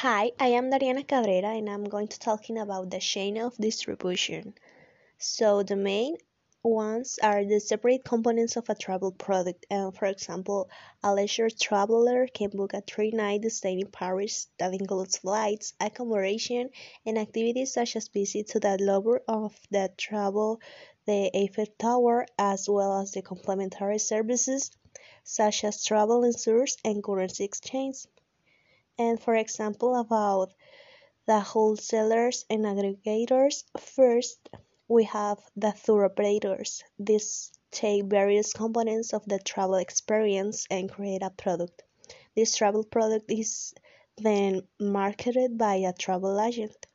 Hi, I am Dariana Cabrera and I'm going to talking about the chain of distribution. So the main ones are the separate components of a travel product. And for example, a leisure traveler can book a three-night stay in Paris that includes flights, accommodation, and activities such as visit to the Louvre of the travel, the Eiffel Tower, as well as the complementary services such as travel insurance and currency exchange and for example about the wholesalers and aggregators. First, we have the tour operators. These take various components of the travel experience and create a product. This travel product is then marketed by a travel agent.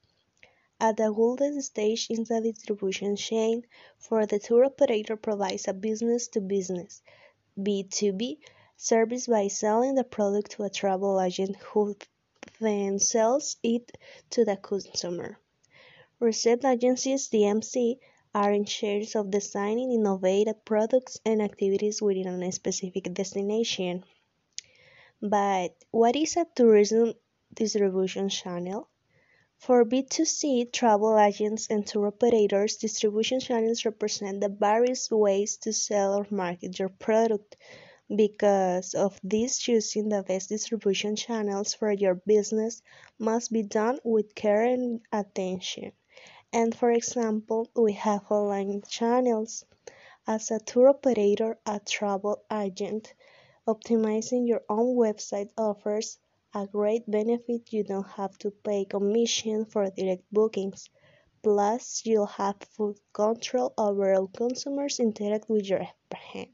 At the golden stage in the distribution chain, for the tour operator provides a business to business B2B service by selling the product to a travel agent who then sells it to the consumer. Receipt agencies DMC are in charge of designing innovative products and activities within a specific destination. But what is a tourism distribution channel? For B2C travel agents and tour operators, distribution channels represent the various ways to sell or market your product. Because of this, choosing the best distribution channels for your business must be done with care and attention. And for example, we have online channels. As a tour operator, a travel agent, optimizing your own website offers a great benefit. You don't have to pay commission for direct bookings. Plus, you'll have full control over all consumers interact with your brand.